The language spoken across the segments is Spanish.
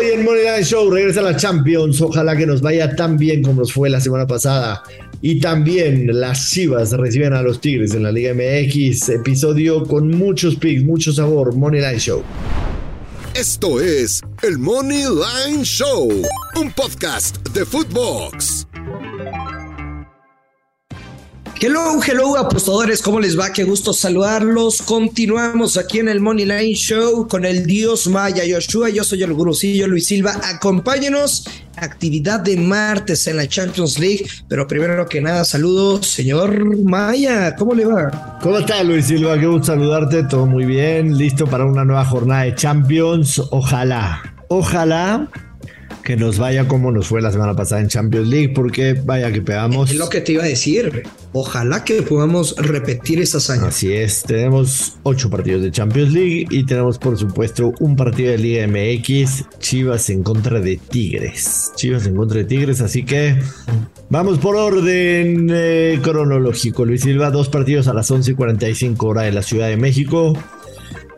Hoy en Moneyline Show regresa la Champions. Ojalá que nos vaya tan bien como nos fue la semana pasada. Y también las Chivas reciben a los Tigres en la Liga MX. Episodio con muchos picks, mucho sabor. Moneyline Show. Esto es el Money Line Show, un podcast de Footbox. Hello, hello, apostadores, ¿cómo les va? Qué gusto saludarlos. Continuamos aquí en el Money Line Show con el Dios Maya Yoshua. Yo soy el gurucillo Luis Silva. Acompáñenos. Actividad de martes en la Champions League. Pero primero que nada, saludos, señor Maya. ¿Cómo le va? ¿Cómo está Luis Silva? Qué gusto saludarte. Todo muy bien. Listo para una nueva jornada de Champions. Ojalá, ojalá que nos vaya como nos fue la semana pasada en Champions League, porque vaya que pegamos. Es lo que te iba a decir. Ojalá que podamos repetir esa hazaña. Así es, tenemos ocho partidos de Champions League y tenemos por supuesto un partido de Liga MX, Chivas en contra de Tigres. Chivas en contra de Tigres, así que vamos por orden eh, cronológico. Luis Silva, dos partidos a las 11.45 hora de la Ciudad de México.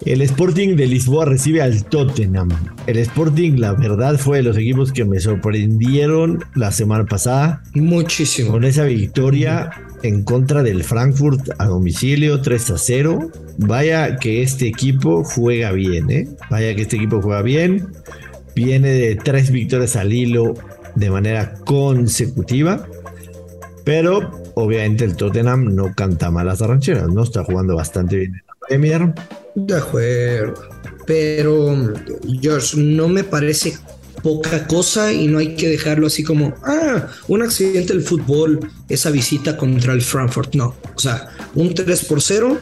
El Sporting de Lisboa recibe al Tottenham. El Sporting, la verdad, fue de los equipos que me sorprendieron la semana pasada. Muchísimo. Con esa victoria en contra del Frankfurt a domicilio 3 a 0. Vaya que este equipo juega bien, ¿eh? Vaya que este equipo juega bien. Viene de tres victorias al hilo de manera consecutiva. Pero obviamente el Tottenham no canta malas arrancheras, ¿no? Está jugando bastante bien en la Premier de acuerdo. Pero, George, no me parece poca cosa y no hay que dejarlo así como, ah, un accidente del fútbol, esa visita contra el Frankfurt. No, o sea, un 3 por 0.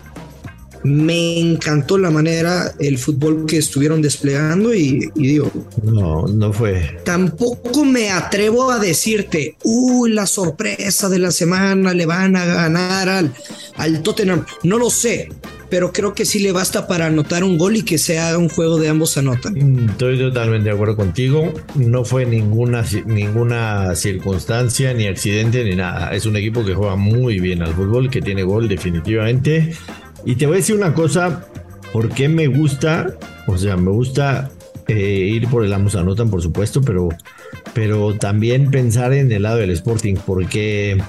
Me encantó la manera, el fútbol que estuvieron desplegando y, digo. No, no fue. Tampoco me atrevo a decirte, uy, la sorpresa de la semana le van a ganar al, al Tottenham. No lo sé, pero creo que sí le basta para anotar un gol y que sea un juego de ambos anotan. Mm, estoy totalmente de acuerdo contigo. No fue ninguna, ninguna circunstancia, ni accidente, ni nada. Es un equipo que juega muy bien al fútbol, que tiene gol definitivamente. Y te voy a decir una cosa, ¿por qué me gusta? O sea, me gusta eh, ir por el ambos anotan, por supuesto, pero, pero también pensar en el lado del Sporting, porque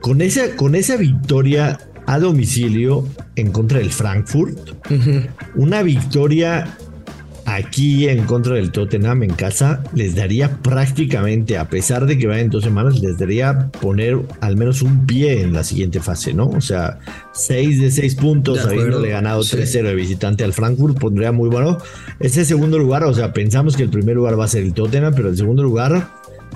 con esa, con esa victoria a domicilio en contra del Frankfurt. Una victoria aquí en contra del Tottenham en casa les daría prácticamente, a pesar de que vayan dos semanas, les daría poner al menos un pie en la siguiente fase, ¿no? O sea, seis de seis puntos, habiéndole ganado 3-0 de visitante al Frankfurt, pondría muy bueno. Ese segundo lugar, o sea, pensamos que el primer lugar va a ser el Tottenham, pero el segundo lugar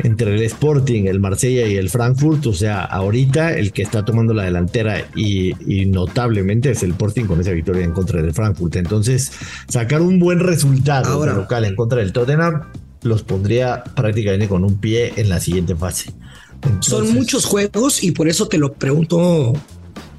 entre el Sporting, el Marsella y el Frankfurt. O sea, ahorita el que está tomando la delantera y, notablemente es el Sporting con esa victoria en contra del Frankfurt. Entonces, sacar un buen resultado local en contra del Tottenham los pondría prácticamente con un pie en la siguiente fase. Son muchos juegos y por eso te lo pregunto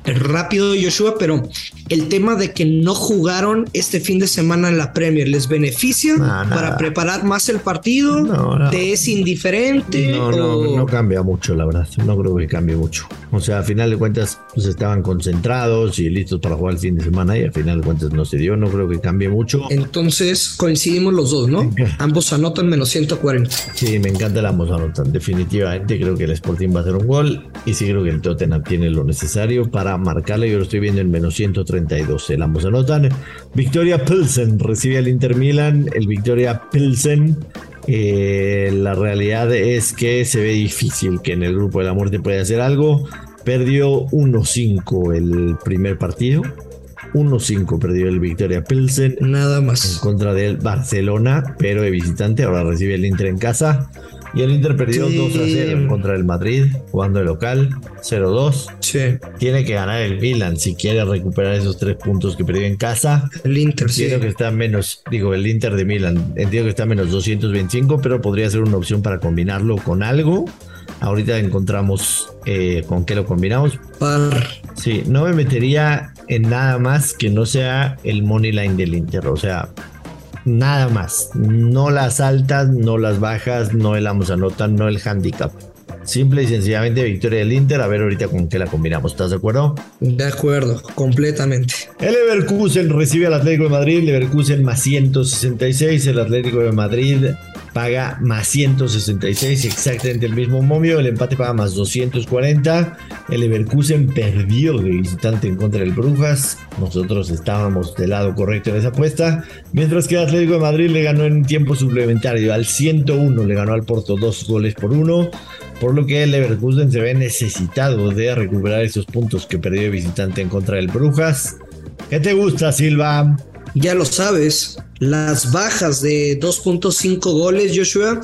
rápido, Joshua, pero el tema de que no jugaron este fin de semana en la Premier, ¿les beneficia para preparar más el partido? No, ¿Te es indiferente? No, no, no cambia mucho, la verdad. No creo que cambie mucho. O sea, a final de cuentas, pues estaban concentrados y listos para jugar el fin de semana y a final de cuentas no se dio. No creo que cambie mucho. Entonces coincidimos los dos, ¿no? ambos anotan menos 140. Sí, me encanta el ambos anotan. Definitivamente creo que el Sporting va a hacer un gol y sí creo que el Tottenham tiene lo necesario para marcarle. Yo lo estoy viendo en menos 132. El ambos anotan. Victoria Pilsen recibe al Inter Milan. El Victoria Pilsen. Eh, la realidad es que se ve difícil que en el grupo de la muerte pueda hacer algo. Perdió 1-5 el primer partido. 1-5 perdió el Victoria Pilsen. Nada más. En contra del Barcelona, pero de visitante. Ahora recibe el Inter en casa. Y el Inter perdió 2 a 0 contra el Madrid, jugando de local, 0-2. Sí. Tiene que ganar el Milan si quiere recuperar esos tres puntos que perdió en casa. El Inter, entiendo que está menos, digo, el Inter de Milan, entiendo que está menos 225, pero podría ser una opción para combinarlo con algo. Ahorita encontramos eh, con qué lo combinamos. Par. Sí, no me metería en nada más que no sea el money line del Inter. O sea, Nada más. No las altas, no las bajas, no el ambos anotan, no el handicap. Simple y sencillamente victoria del Inter. A ver ahorita con qué la combinamos. ¿Estás de acuerdo? De acuerdo, completamente. El Leverkusen recibe al Atlético de Madrid. Leverkusen más 166. El Atlético de Madrid paga más 166, exactamente el mismo momio. El empate paga más 240. El Leverkusen perdió de visitante en contra del Brujas. Nosotros estábamos del lado correcto en esa apuesta. Mientras que el Atlético de Madrid le ganó en tiempo suplementario al 101, le ganó al Porto dos goles por uno. Por lo que el Leverkusen se ve necesitado de recuperar esos puntos que perdió de visitante en contra del Brujas. ¿Qué te gusta, Silva? Ya lo sabes, las bajas de 2.5 goles, Joshua,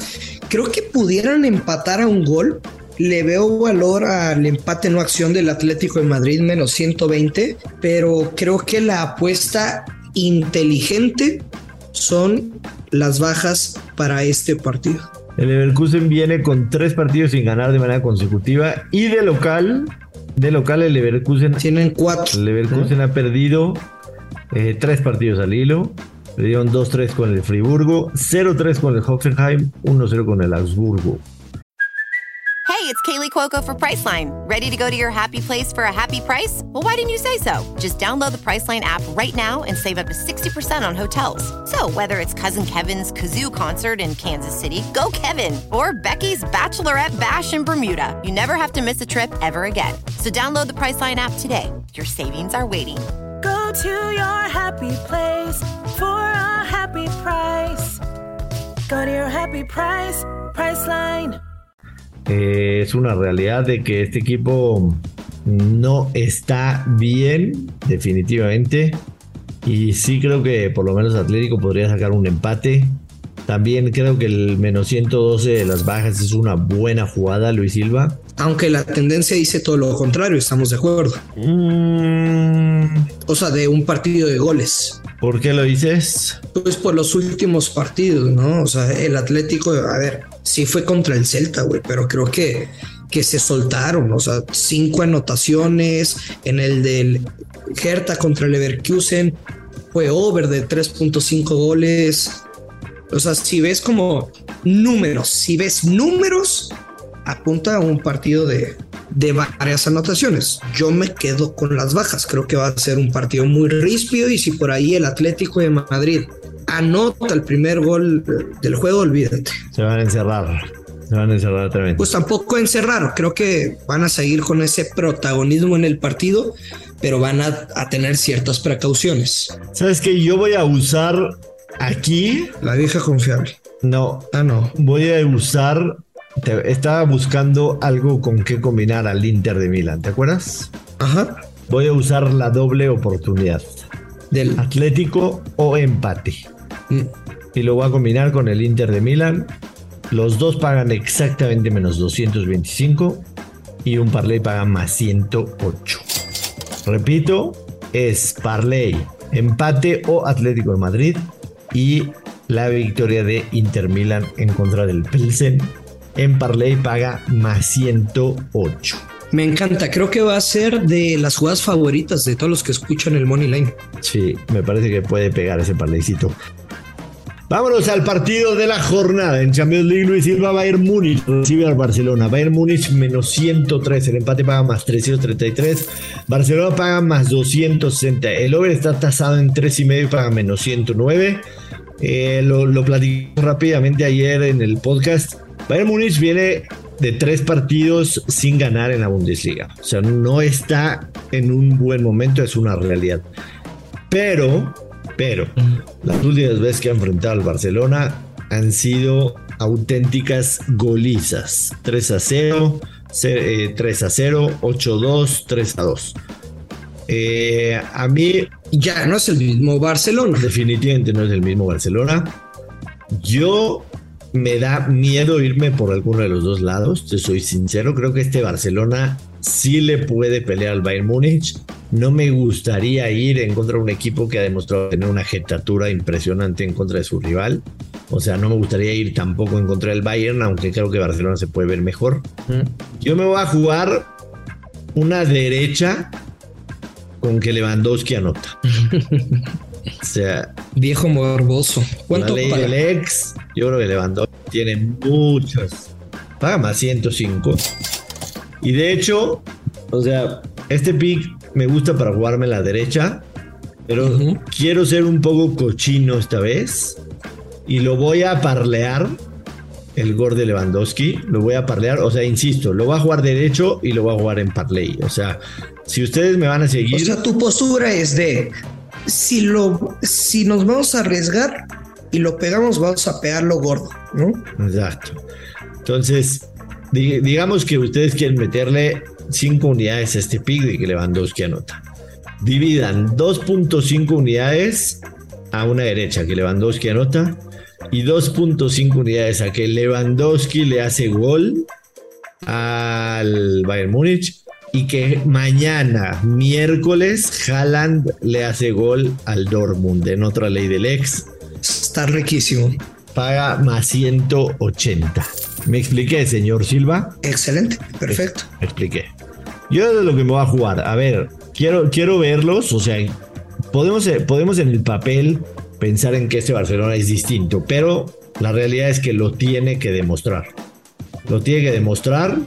creo que pudieran empatar a un gol. Le veo valor al empate no acción del Atlético de Madrid menos 120, pero creo que la apuesta inteligente son las bajas para este partido. El Leverkusen viene con tres partidos sin ganar de manera consecutiva y de local, de local el Leverkusen tienen cuatro. El Leverkusen ha perdido eh, tres partidos al hilo. Le dieron 2-3 con el Friburgo, 0-3 con el Hoffenheim, 1-0 con el Augsburgo. Hey, it's Kaylee Cuoco for Priceline. Ready to go to your happy place for a happy price? Well, why didn't you say so? Just download the Priceline app right now and save up to 60% on hotels. So, whether it's Cousin Kevin's Kazoo concert in Kansas City, go Kevin, or Becky's Bachelorette Bash in Bermuda, you never have to miss a trip ever again. So, download the Priceline app today. Your savings are waiting Go to your happy place for a happy price. Go to your happy price, Priceline. Eh, es una realidad de que este equipo no está bien, definitivamente. Y sí creo que por lo menos Atlético podría sacar un empate. También creo que el menos 112 de las bajas es una buena jugada, Luis Silva. Aunque la tendencia dice todo lo contrario, estamos de acuerdo. Mm, O sea, de un partido de goles. ¿Por qué lo dices? Pues por los últimos partidos, ¿no? O sea, el Atlético, a ver, sí fue contra el Celta, güey, pero creo que, que se soltaron, o sea, cinco anotaciones en el del Hertha contra el Leverkusen, fue over de 3.5 goles. O sea, si ves como números, si ves números, apunta a un partido de, de varias anotaciones. Yo me quedo con las bajas. Creo que va a ser un partido muy ríspido y si por ahí el Atlético de Madrid anota el primer gol del juego, olvídate. Se van a encerrar. Se van a encerrar tremendo. Pues tampoco encerrar. Creo que van a seguir con ese protagonismo en el partido, pero van a, a tener ciertas precauciones. ¿Sabes qué? Yo voy a usar aquí. La vieja confiable. No, Ah, no. voy a usar. Te- estaba buscando algo con qué combinar al Inter de Milán, ¿te acuerdas? Ajá. Voy a usar la doble oportunidad. Del. Atlético o empate. Mm. Y lo voy a combinar con el Inter de Milán. Los dos pagan exactamente menos 225 y un parlay paga más 108. Repito, es parlay, empate o Atlético de Madrid y la victoria de Inter Milán en contra del Pilsen. En parlay paga más 108. Me encanta. Creo que va a ser de las jugadas favoritas de todos los que escuchan el Money Line. Sí, me parece que puede pegar ese parlaycito. Vámonos al partido de la jornada. En Champions League, Luis Silva, Bayern Múnich recibe al Barcelona. Bayern Múnich menos 103. El empate paga más 333. Barcelona paga más 260. El over está tasado en 3,5 y paga menos 109. Eh, lo, lo platicamos rápidamente ayer en el podcast. Bayern Múnich viene de tres partidos sin ganar en la Bundesliga. O sea, no está en un buen momento, es una realidad. Pero, pero, las últimas veces que ha enfrentado al Barcelona han sido auténticas golizas. 3 a 0, ce- eh, 3 a 0, 8 a 2, 3 a 2. Eh, a mí Ya no es el mismo Barcelona. definitivamente no es el mismo Barcelona. Yo me da miedo irme por alguno de los dos lados, te soy sincero, creo que este Barcelona sí le puede pelear al Bayern Múnich. No me gustaría ir en contra de un equipo que ha demostrado tener una jetatura impresionante en contra de su rival. O sea, no me gustaría ir tampoco en contra del Bayern, aunque creo que Barcelona se puede ver mejor. Yo me voy a jugar una derecha con que Lewandowski anota. O sea, Viejo morboso. la ¿Cuánto ley paga? del ex, yo creo que Lewandowski tiene muchos. Paga más 105. Y de hecho, o sea, este pick me gusta para jugarme en la derecha, pero quiero ser un poco cochino esta vez y lo voy a parlear el gol de Lewandowski, lo voy a parlear, o sea, insisto, lo voy a jugar derecho y lo voy a jugar en parlay. O sea, si ustedes me van a seguir. O sea, tu postura es de si lo si nos vamos a arriesgar y lo pegamos, vamos a pegarlo gordo, ¿no? Exacto. Entonces, digamos que ustedes quieren meterle 5 unidades a este pick de que Lewandowski anota. Dividan 2.5 unidades a una derecha que Lewandowski anota y 2.5 unidades a que Lewandowski le hace gol al Bayern Múnich y que mañana, miércoles, Haaland le hace gol al Dortmund en otra ley del ex. Está riquísimo. Paga más 180. ¿Me expliqué, señor Silva? Excelente, perfecto. Me expliqué. Yo de lo que me voy a jugar, a ver, quiero, quiero verlos, o sea, podemos, podemos en el papel pensar en que este Barcelona es distinto, pero la realidad es que lo tiene que demostrar. Lo tiene que demostrar.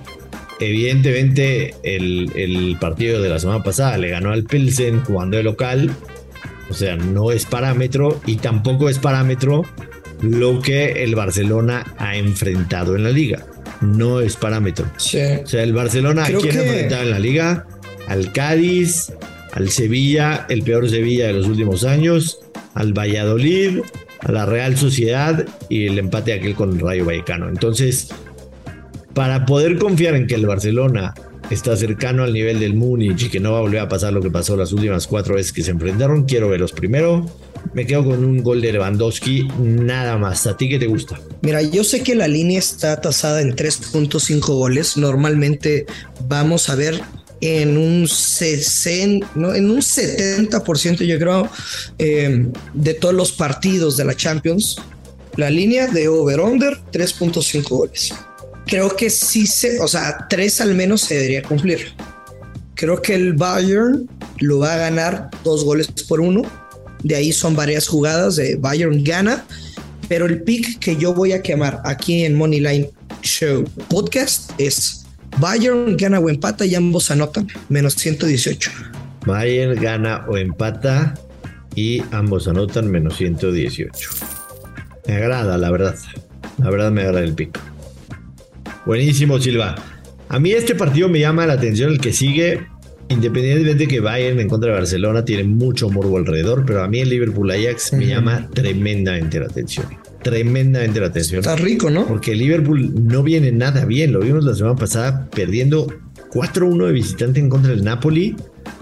Evidentemente, el, partido de la semana pasada le ganó al Pilsen jugando de local. O sea, no es parámetro y tampoco es parámetro lo que el Barcelona ha enfrentado en la liga. No es parámetro. O sea, el Barcelona, ¿a quién ha enfrentado en la liga? Al Cádiz, al Sevilla, el peor Sevilla de los últimos años, al Valladolid, a la Real Sociedad y el empate aquel con el Rayo Vallecano. Entonces, para poder confiar en que el Barcelona está cercano al nivel del Múnich y que no va a volver a pasar lo que pasó las últimas cuatro veces que se enfrentaron, quiero verlos primero. Me quedo con un gol de Lewandowski, nada más. ¿A ti qué te gusta? Mira, yo sé que la línea está tasada en 3.5 goles. Normalmente vamos a ver en un 60, ¿no? en un 70% yo creo eh, de todos los partidos de la Champions la línea de over-under 3.5 goles. Creo que sí se, o sea, 3 al menos se debería cumplir. Creo que el Bayern lo va a ganar dos goles por uno. De ahí son varias jugadas de Bayern gana. Pero el pick que yo voy a quemar aquí en Moneyline Show Podcast es Bayern gana o empata y ambos anotan, menos 118. Bayern gana o empata y ambos anotan menos 118. Me agrada, la verdad. La verdad me agrada el pico. Buenísimo, Silva. A mí este partido me llama la atención el que sigue. Independientemente de que Bayern en contra de Barcelona tiene mucho morbo alrededor, pero a mí el Liverpool Ajax me llama tremendamente la atención tremendamente la atención. Está rico, ¿no? Porque Liverpool no viene nada bien. Lo vimos la semana pasada perdiendo 4-1 de visitante en contra del Napoli,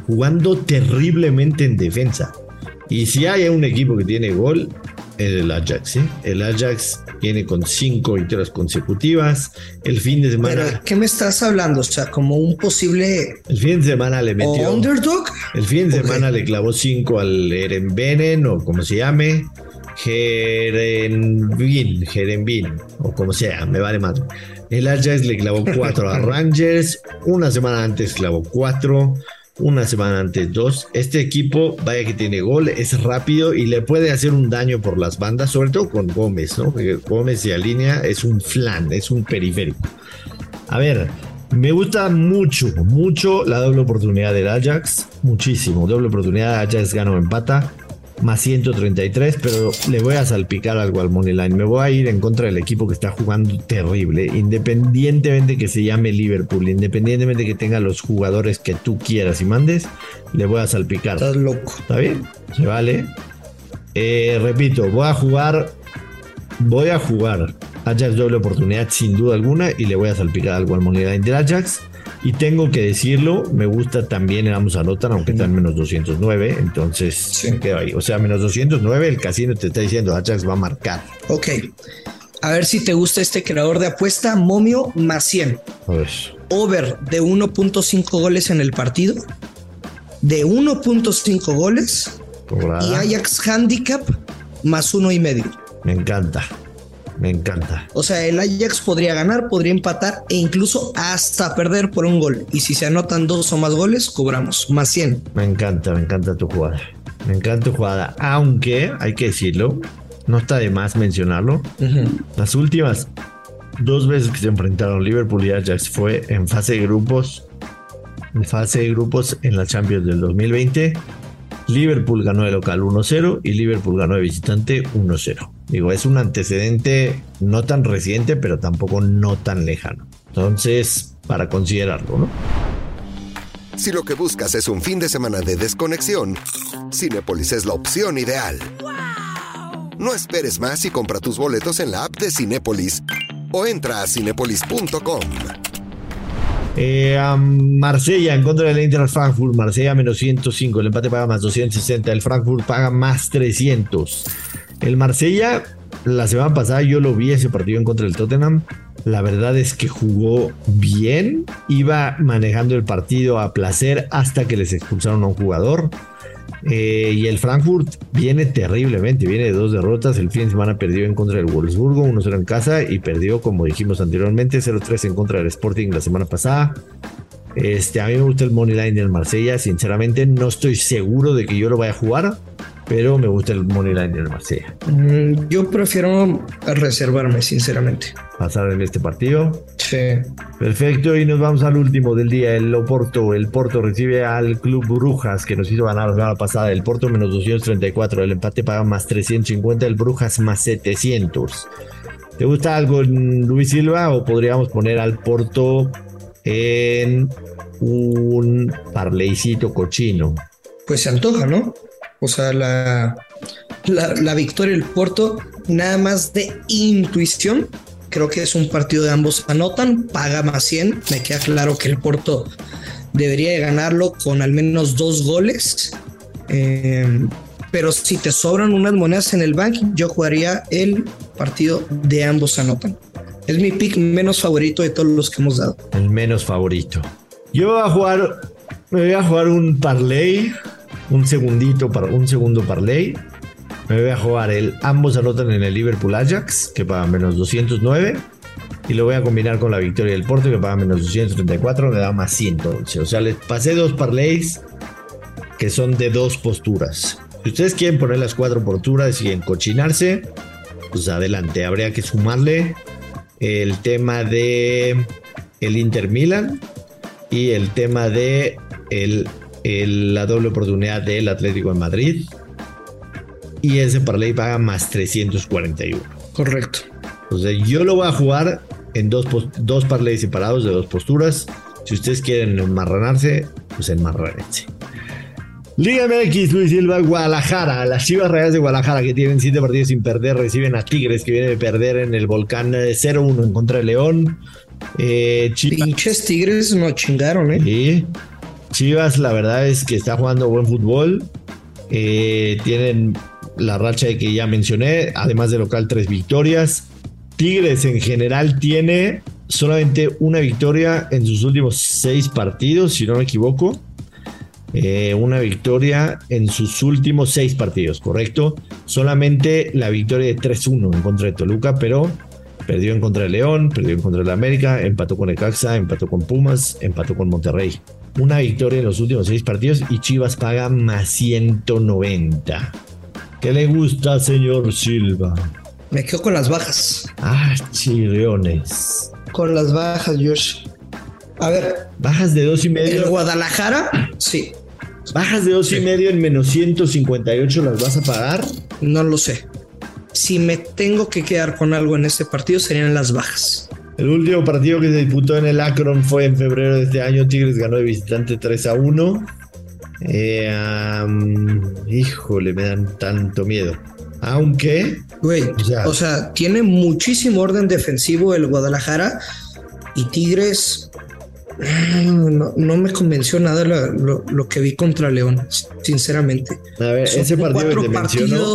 jugando terriblemente en defensa. Y si hay un equipo que tiene gol, el Ajax. ¿sí? El Ajax viene con cinco victorias consecutivas. El fin de semana. ¿Qué me estás hablando? O sea, como un posible. El fin de semana le metió. ¿Underdog? El fin de semana le clavó cinco al Erenbenen o como se llame. Jerenbin, Jerenbin, o como sea, me vale más. El Ajax le clavó 4 a Rangers, una semana antes clavó 4, una semana antes 2. Este equipo, vaya que tiene gol, es rápido y le puede hacer un daño por las bandas, sobre todo con Gómez, ¿no? Porque Gómez y Alinea es un flan, es un periférico. A ver, me gusta mucho, mucho la doble oportunidad del Ajax, muchísimo. Doble oportunidad, Ajax gana o empata más 133, pero le voy a salpicar algo al Money Line. Me voy a ir en contra del equipo que está jugando terrible, independientemente que se llame Liverpool, independientemente que tenga los jugadores que tú quieras y mandes, le voy a salpicar. Estás loco. ¿Está bien? Se vale. Eh, repito, voy a jugar, voy a jugar Ajax doble oportunidad sin duda alguna y le voy a salpicar algo al Money Line del Ajax. Y tengo que decirlo, me gusta también el Ambos Anotan, aunque está en menos 209. Entonces, sí. ahí. O sea, menos 209, el casino te está diciendo Ajax va a marcar. Ok. A ver si te gusta este creador de apuesta, Momio más 100. Over de 1.5 goles en el partido. De 1.5 goles. Y Ajax Handicap más uno y medio. Me encanta. Me encanta. O sea, el Ajax podría ganar, podría empatar e incluso hasta perder por un gol. Y si se anotan dos o más goles, cobramos más 100. Me encanta, me encanta tu jugada. Me encanta tu jugada. Aunque, hay que decirlo, no está de más mencionarlo. Las últimas dos veces que se enfrentaron Liverpool y Ajax fue en fase de grupos. En fase de grupos en la Champions del 2020. Liverpool ganó de local 1-0 y Liverpool ganó de visitante 1-0. Digo, es un antecedente no tan reciente, pero tampoco no tan lejano. Entonces, para considerarlo, ¿no? Si lo que buscas es un fin de semana de desconexión, Cinépolis es la opción ideal. No esperes más y compra tus boletos en la app de Cinépolis o entra a cinépolis.com. Eh, Marsella en contra del Inter Frankfurt. Marsella menos 105. El empate paga más 260. El Frankfurt paga más 300. El Marsella, la semana pasada yo lo vi ese partido en contra del Tottenham. La verdad es que jugó bien, iba manejando el partido a placer hasta que les expulsaron a un jugador. Eh, y el Frankfurt viene terriblemente, viene de dos derrotas. El fin de semana perdió en contra del Wolfsburgo, 1-0 en casa y perdió, como dijimos anteriormente, 0-3 en contra del Sporting la semana pasada. Este, a mí me gusta el money line del Marsella, sinceramente no estoy seguro de que yo lo vaya a jugar, pero me gusta el money line del Marsella. Mm, yo prefiero reservarme, sinceramente. Pasar en este partido. Sí. Perfecto, y nos vamos al último del día, el Oporto. El Porto recibe al Club Brujas, que nos hizo ganar la semana pasada. El Porto menos 234, el empate paga más 350, el Brujas más 700. ¿Te gusta algo, Luis Silva, o podríamos poner al Porto en un parleycito cochino? Pues se antoja, ¿no? O sea, la, la, victoria del Porto, nada más de intuición, creo que es un partido de ambos anotan, paga más 100. Me queda claro que el Porto debería de ganarlo con al menos dos goles. Eh, pero si te sobran unas monedas en el bank, yo jugaría el partido de ambos anotan. Es mi pick menos favorito de todos los que hemos dado. El menos favorito. Yo voy a jugar, me voy a jugar un parlay, un segundito para un segundo parlay. Me voy a jugar el ambos anotan en el Liverpool Ajax, que paga menos 209. Y lo voy a combinar con la victoria del Porto, que paga menos 234, me da más 111. O sea, les pasé dos parlays que son de dos posturas. Si ustedes quieren poner las cuatro posturas y encochinarse, pues adelante. Habría que sumarle el tema de el Inter Milan y el tema de el, el- la doble oportunidad del Atlético de Madrid. Y ese parlay paga más 341. Correcto. Sea, yo lo voy a jugar en dos, dos parlays separados de dos posturas. Si ustedes quieren enmarranarse, pues enmarranense. Liga MX, Luis Silva, Guadalajara. Las Chivas Reales de Guadalajara, que tienen siete partidos sin perder, reciben a Tigres, que viene de perder en el Volcán eh, 0-1 en contra de León. Eh, Chivas, Pinches Tigres no chingaron, ¿eh? Sí. Chivas, la verdad es que está jugando buen fútbol. Eh, tienen la racha de que ya mencioné, además de local, tres victorias. Tigres en general tiene solamente una victoria en sus últimos seis partidos, si no me equivoco. Eh, una victoria en sus últimos seis partidos, correcto. Solamente la victoria de 3-1 en contra de Toluca, pero perdió en contra de León, perdió en contra de América, empató con Ecaxa, empató con Pumas, empató con Monterrey. Una victoria en los últimos seis partidos y Chivas paga más 190. ¿Qué le gusta, señor Silva? Me quedo con las bajas. Ah, chirriones. Con las bajas, Josh. A ver, Bajas de dos y el medio. Guadalajara, sí, Bajas de dos y medio en menos 158 las vas a pagar. no lo sé. Si me tengo que quedar con algo en este partido, serían las bajas. El último partido que se disputó en el Akron fue en febrero de este año. Tigres ganó de visitante 3 a 1. Eh, am, híjole, me dan tanto miedo. Aunque, Güey, O sea- o sea, tiene muchísimo orden defensivo el Guadalajara y Tigres. mm, No, no me convenció nada lo, lo- lo que vi contra León, sinceramente. a ver, Son ese partido que te menciono,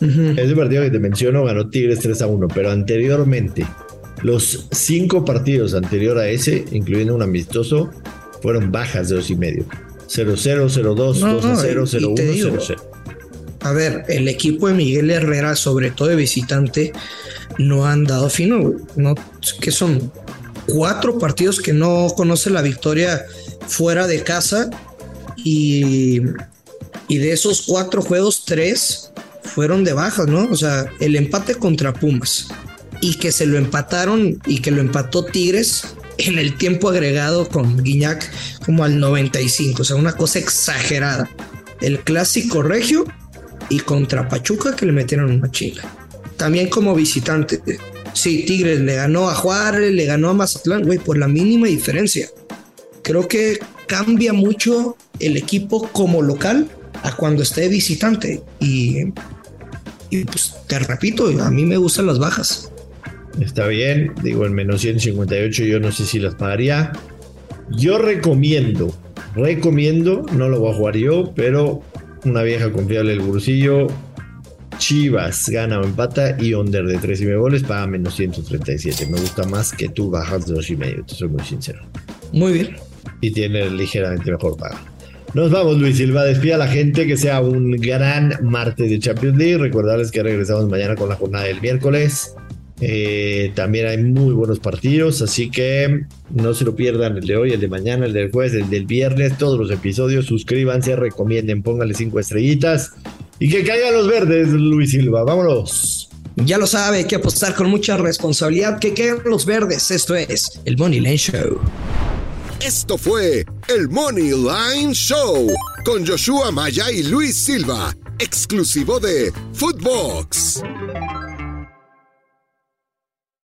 ese partido que te menciono ganó Tigres 3 a 1, pero anteriormente, los cinco partidos anterior a ese, incluyendo un amistoso, fueron bajas de dos y medio. 0-0, 0-2, No, 2 a 0, y- y 0-1, te digo, 0-0. A ver, el equipo de Miguel Herrera, sobre todo de visitante, no han dado fino. No, que son cuatro partidos que no conoce la victoria fuera de casa y, y de esos cuatro juegos, tres fueron de bajas, ¿no? O sea, el empate contra Pumas y que se lo empataron y que lo empató Tigres en el tiempo agregado con Guiñac como al 95, o sea, una cosa exagerada. El clásico regio y contra Pachuca que le metieron una chinga. también como visitante. Sí, Tigres le ganó a Juárez, le ganó a Mazatlán, güey, por la mínima diferencia. Creo que cambia mucho el equipo como local a cuando esté visitante. Y, y pues te repito, a mí me gustan las bajas. Está bien, digo, el menos 158 yo no sé si las pagaría. Yo recomiendo, recomiendo, no lo voy a jugar yo, pero una vieja confiable del bolsillo. Chivas gana o empata y under de 3 y medio goles paga menos 137. Me gusta más que tú bajas de 2 y medio, te soy muy sincero. Muy bien. Y tiene ligeramente mejor paga. Nos vamos, Luis Silva. Despida a la gente que sea un gran martes de Champions League. Recordarles que regresamos mañana con la jornada del miércoles. Eh, también hay muy buenos partidos, así que no se lo pierdan el de hoy, el de mañana, el del jueves, el del viernes, todos los episodios. Suscríbanse, recomienden, pónganle cinco estrellitas y que caigan los verdes, Luis Silva. Vámonos. Ya lo sabe, hay que apostar con mucha responsabilidad. Que caigan los verdes. Esto es el Money Line Show. Esto fue el Money Line Show con Joshua Maya y Luis Silva, exclusivo de Footbox.